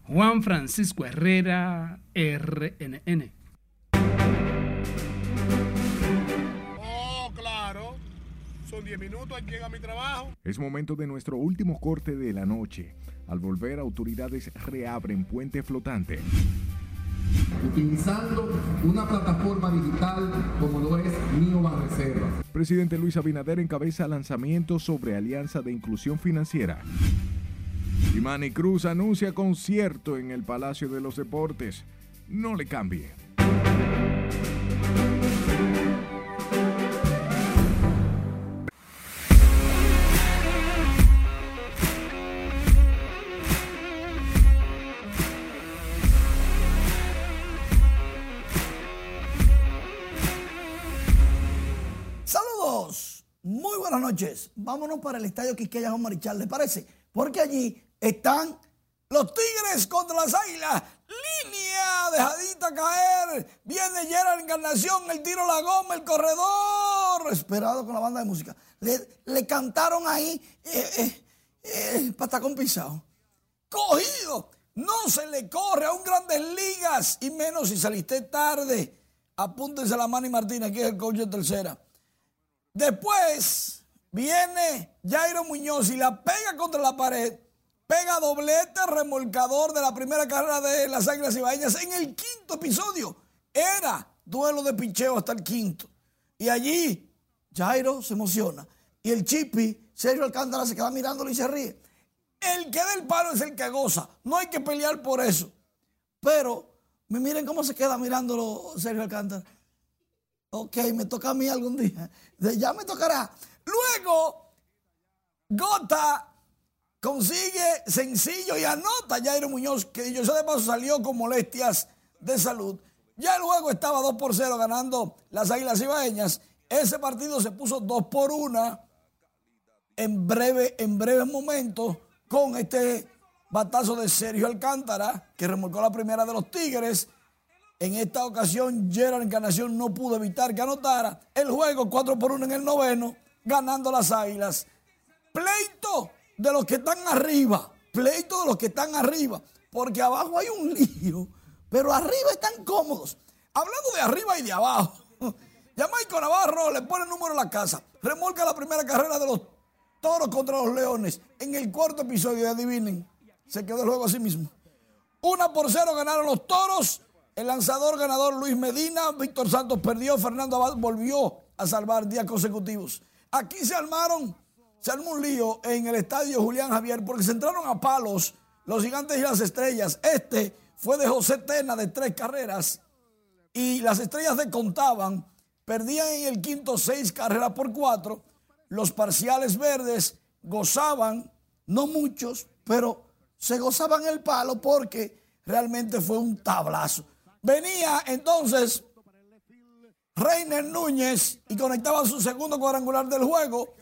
Juan Francisco Herrera, RNN. 10 minutos, llega mi trabajo. Es momento de nuestro último corte de la noche. Al volver, autoridades reabren puente flotante. Utilizando una plataforma digital como lo es Mío Reservas. Presidente Luis Abinader encabeza lanzamiento sobre Alianza de Inclusión Financiera. Y Manny Cruz anuncia concierto en el Palacio de los Deportes. No le cambie. Buenas noches. Vámonos para el Estadio Quisqueya Juan Marichal, ¿le parece? Porque allí están los Tigres contra las Águilas. Línea dejadita caer. Viene Gerard Encarnación, el tiro la goma, el corredor. Esperado con la banda de música. Le, cantaron ahí eh, eh, eh, pisado. Cogido. No se le corre a un Grandes Ligas. Y menos si saliste tarde. Apúntense la Manny Martínez, que es el coach de tercera. Después Viene Jairo Muñoz y la pega contra la pared. Pega doblete remolcador de la primera carrera de las Águilas Ibaeñas en el quinto episodio. Era duelo de picheo hasta el quinto. Y allí Jairo se emociona. Y el Chipi, Sergio Alcántara, se queda mirándolo y se ríe. El que da el palo es el que goza. No hay que pelear por eso. Pero miren cómo se queda mirándolo Sergio Alcántara. Ok, me toca a mí algún día. Ya me tocará. Luego, Gota consigue sencillo y anota Jairo Muñoz, que sé de paso salió con molestias de salud. Ya luego estaba 2 por 0 ganando las Águilas Ibaeñas. Ese partido se puso 2 por 1 en breve, en breves momentos con este batazo de Sergio Alcántara, que remolcó la primera de los Tigres. En esta ocasión, Gerard Encarnación no pudo evitar que anotara. El juego 4 por 1 en el noveno, ganando las Águilas. Pleito de los que están arriba, pleito de los que están arriba, porque abajo hay un lío, pero arriba están cómodos. Hablando de arriba y de abajo, (laughs) Jamaico Navarro le pone el número a la casa, remolca la primera carrera de los toros contra los leones. En el cuarto episodio, adivinen, se quedó el juego así mismo. Una por cero ganaron los toros. El lanzador ganador Luis Medina, Víctor Santos perdió, Fernando Abad volvió a salvar días consecutivos. Aquí se armaron se armó un lío en el estadio Julián Javier porque se entraron a palos los gigantes y las estrellas. Este fue de José Tena de tres carreras y las estrellas de contaban. Perdían en el quinto seis carreras por cuatro. Los parciales verdes gozaban, no muchos, pero se gozaban el palo porque realmente fue un tablazo. Venía entonces Reiner Núñez y conectaba su segundo cuadrangular del juego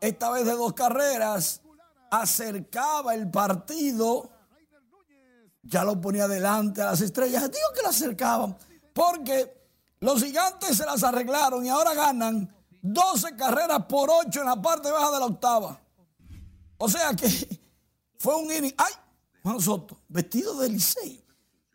esta vez de dos carreras, acercaba el partido, ya lo ponía delante a las estrellas. Digo que lo acercaban, porque los gigantes se las arreglaron y ahora ganan 12 carreras por 8 en la parte baja de la octava. O sea que fue un inning. ¡Ay! Juan Soto, vestido de Licey,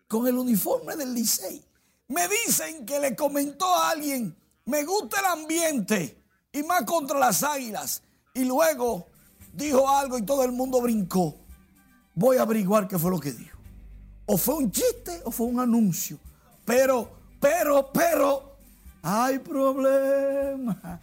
con el uniforme del Licey. Me dicen que le comentó a alguien, me gusta el ambiente y más contra las águilas. Y luego dijo algo y todo el mundo brincó. Voy a averiguar qué fue lo que dijo. O fue un chiste o fue un anuncio. Pero, pero, pero, hay problema.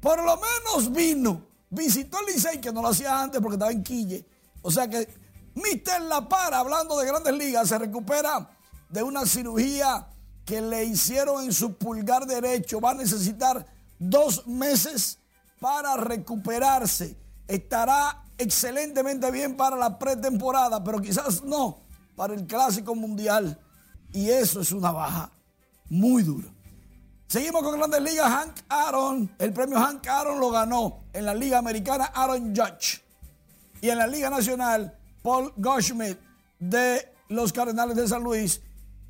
Por lo menos vino, visitó el Licey, que no lo hacía antes porque estaba en Quille. O sea que Mister La Para, hablando de grandes ligas, se recupera de una cirugía que le hicieron en su pulgar derecho. Va a necesitar dos meses para recuperarse. Estará excelentemente bien para la pretemporada, pero quizás no para el Clásico Mundial. Y eso es una baja muy dura. Seguimos con Grandes Ligas. Hank Aaron, el premio Hank Aaron lo ganó en la Liga Americana Aaron Judge. Y en la Liga Nacional, Paul Goldschmidt de los Cardenales de San Luis,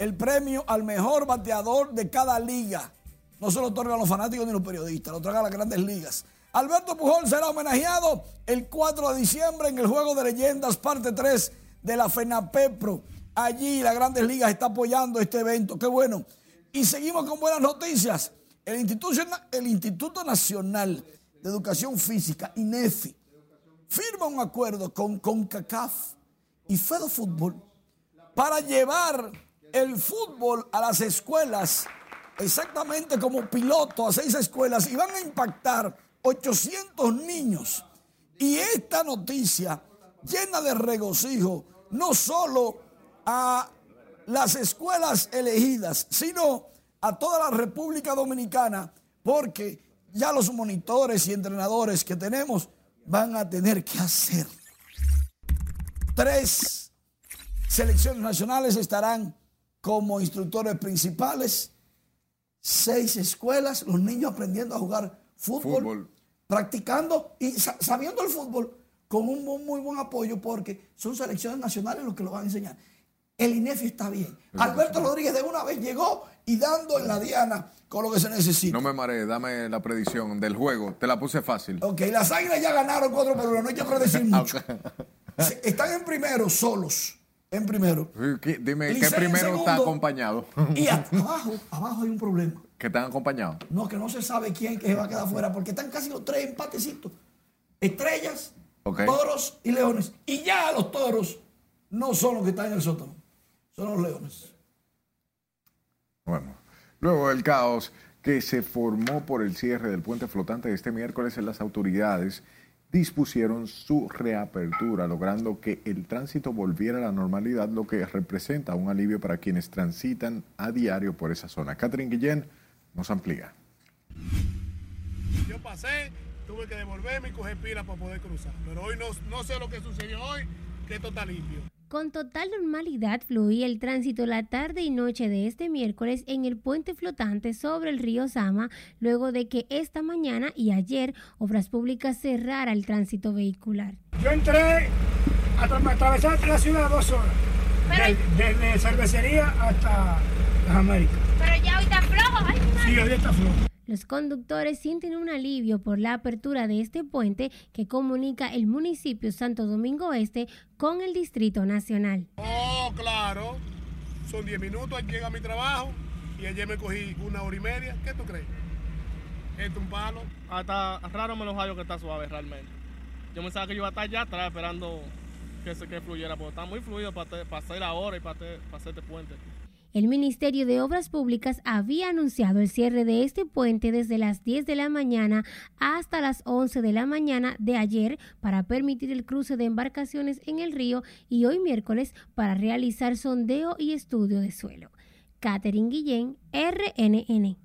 el premio al mejor bateador de cada liga. No se lo otorgan los fanáticos ni los periodistas, lo otorgan las grandes ligas. Alberto Pujol será homenajeado el 4 de diciembre en el Juego de Leyendas, parte 3 de la FENAPEPRO. Allí la Grandes Ligas está apoyando este evento. Qué bueno. Y seguimos con buenas noticias. El Instituto, el Instituto Nacional de Educación Física, INEFI, firma un acuerdo con CONCACAF y Fedo Fútbol para llevar el fútbol a las escuelas, exactamente como piloto a seis escuelas, y van a impactar 800 niños. Y esta noticia llena de regocijo, no solo a las escuelas elegidas, sino a toda la República Dominicana, porque ya los monitores y entrenadores que tenemos van a tener que hacer. Tres selecciones nacionales estarán como instructores principales, seis escuelas, los niños aprendiendo a jugar fútbol, practicando y sabiendo el fútbol con un muy, buen apoyo porque son selecciones nacionales los que lo van a enseñar. El INEFI está bien. Alberto Rodríguez de una vez llegó y dando en la diana con lo que se necesita. No me mareé, dame la predicción del juego. Te la puse fácil. Ok, las águilas ya ganaron 4 por 1, no hay que predecir (laughs) mucho. Están en primero solos. En primero. Dime, ¿qué primero está acompañado? Y abajo, abajo hay un problema. ¿Que están acompañados? No, que no se sabe quién que se va a quedar fuera, porque están casi los tres empatecitos. estrellas, toros y leones. Y ya los toros no son los que están en el sótano, son los leones. Bueno, luego del caos que se formó por el cierre del puente flotante de este miércoles en las autoridades dispusieron su reapertura, logrando que el tránsito volviera a la normalidad, lo que representa un alivio para quienes transitan a diario por esa zona. Catherine Guillén nos amplía. Yo pasé, tuve que devolverme y coger pila para poder cruzar, pero hoy no, no sé lo que sucedió hoy, que esto está limpio. Con total normalidad fluía el tránsito la tarde y noche de este miércoles en el puente flotante sobre el río Sama, luego de que esta mañana y ayer Obras Públicas cerrara el tránsito vehicular. Yo entré a atravesar la ciudad dos horas, desde, cervecería hasta las Américas. Pero ya hoy está flojo. sí, hoy está flojo. Los conductores sienten un alivio por la apertura de este puente que comunica el municipio Santo Domingo Este con el Distrito Nacional. Oh, claro. Son 10 minutos, aquí llega mi trabajo y ayer me cogí una hora y media. ¿Qué tú crees? ¿Es un palo? Hasta raro me lo hallo que está suave realmente. Yo pensaba que yo iba a estar allá atrás esperando que se que fluyera, porque está muy fluido para, para hacer ahora y para, para hacer este puente. El Ministerio de Obras Públicas había anunciado el cierre de este puente desde las 10 de la mañana hasta las 11 de la mañana de ayer para permitir el cruce de embarcaciones en el río y hoy miércoles para realizar sondeo y estudio de suelo. Catherine Guillén, RNN.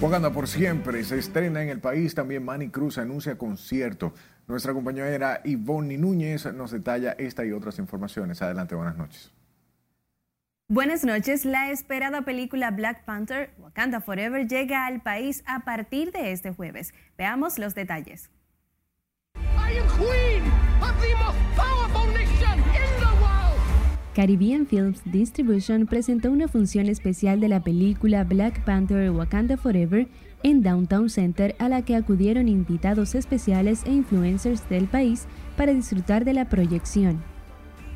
Wakanda por siempre se estrena en el país. También Manny Cruz anuncia concierto. Nuestra compañera Ivonne Núñez nos detalla esta y otras informaciones. Adelante, buenas noches. Buenas noches. La esperada película Black Panther, Wakanda Forever, llega al país a partir de este jueves. Veamos los detalles. Caribbean Films Distribution presentó una función especial de la película Black Panther Wakanda Forever en Downtown Center a la que acudieron invitados especiales e influencers del país para disfrutar de la proyección.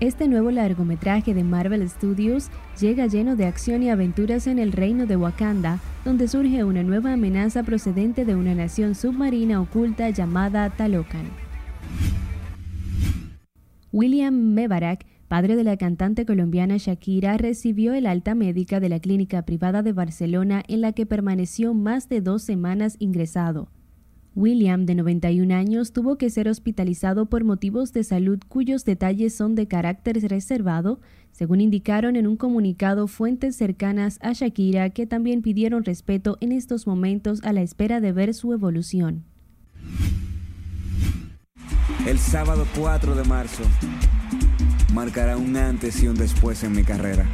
Este nuevo largometraje de Marvel Studios llega lleno de acción y aventuras en el reino de Wakanda, donde surge una nueva amenaza procedente de una nación submarina oculta llamada Talocan. William Mebarak padre de la cantante colombiana Shakira, recibió el alta médica de la clínica privada de Barcelona en la que permaneció más de dos semanas ingresado. William, de 91 años, tuvo que ser hospitalizado por motivos de salud cuyos detalles son de carácter reservado, según indicaron en un comunicado fuentes cercanas a Shakira que también pidieron respeto en estos momentos a la espera de ver su evolución. El sábado 4 de marzo marcará un antes y un después en mi carrera.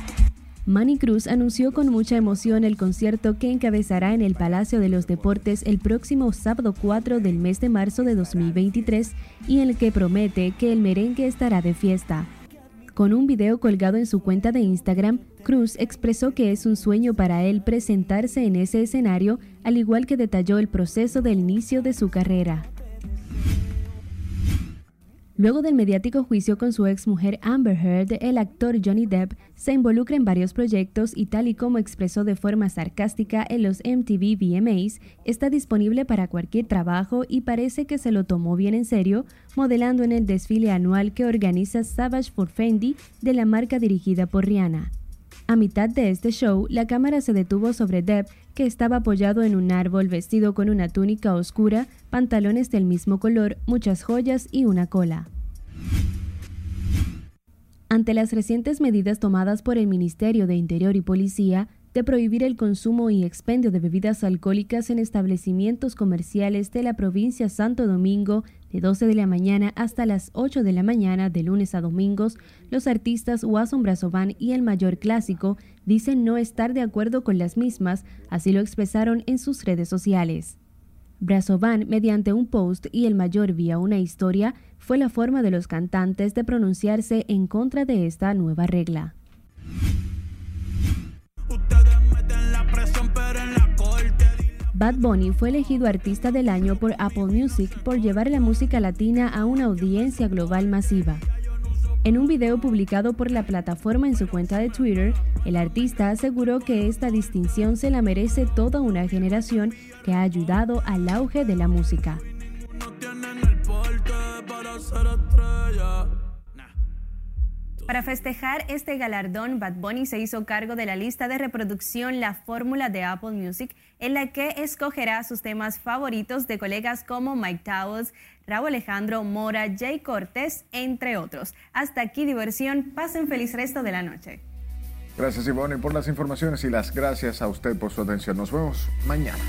Manny Cruz anunció con mucha emoción el concierto que encabezará en el Palacio de los Deportes el próximo sábado 4 del mes de marzo de 2023 y en el que promete que el merengue estará de fiesta. Con un video colgado en su cuenta de Instagram, Cruz expresó que es un sueño para él presentarse en ese escenario, al igual que detalló el proceso del inicio de su carrera. Luego del mediático juicio con su ex mujer Amber Heard, el actor Johnny Depp se involucra en varios proyectos y tal y como expresó de forma sarcástica en los MTV VMAs, está disponible para cualquier trabajo y parece que se lo tomó bien en serio, modelando en el desfile anual que organiza Savage for Fendi de la marca dirigida por Rihanna. A mitad de este show, la cámara se detuvo sobre Depp, que estaba apoyado en un árbol vestido con una túnica oscura, pantalones del mismo color, muchas joyas y una cola. Ante las recientes medidas tomadas por el Ministerio de Interior y Policía de prohibir el consumo y expendio de bebidas alcohólicas en establecimientos comerciales de la provincia Santo Domingo de 12 de la mañana hasta las 8 de la mañana de lunes a domingos, los artistas Wasson Brazovan y el Mayor Clásico dicen no estar de acuerdo con las mismas, así lo expresaron en sus redes sociales. Brazovan, mediante un post y el Mayor vía una historia, fue la forma de los cantantes de pronunciarse en contra de esta nueva regla. Bad Bunny fue elegido artista del año por Apple Music por llevar la música latina a una audiencia global masiva. En un video publicado por la plataforma en su cuenta de Twitter, el artista aseguró que esta distinción se la merece toda una generación que ha ayudado al auge de la música. Para festejar este galardón, Bad Bunny se hizo cargo de la lista de reproducción La Fórmula de Apple Music, en la que escogerá sus temas favoritos de colegas como Mike Towers, Raúl Alejandro, Mora, Jay Cortés, entre otros. Hasta aquí diversión, pasen feliz resto de la noche. Gracias Ivonne por las informaciones y las gracias a usted por su atención. Nos vemos mañana.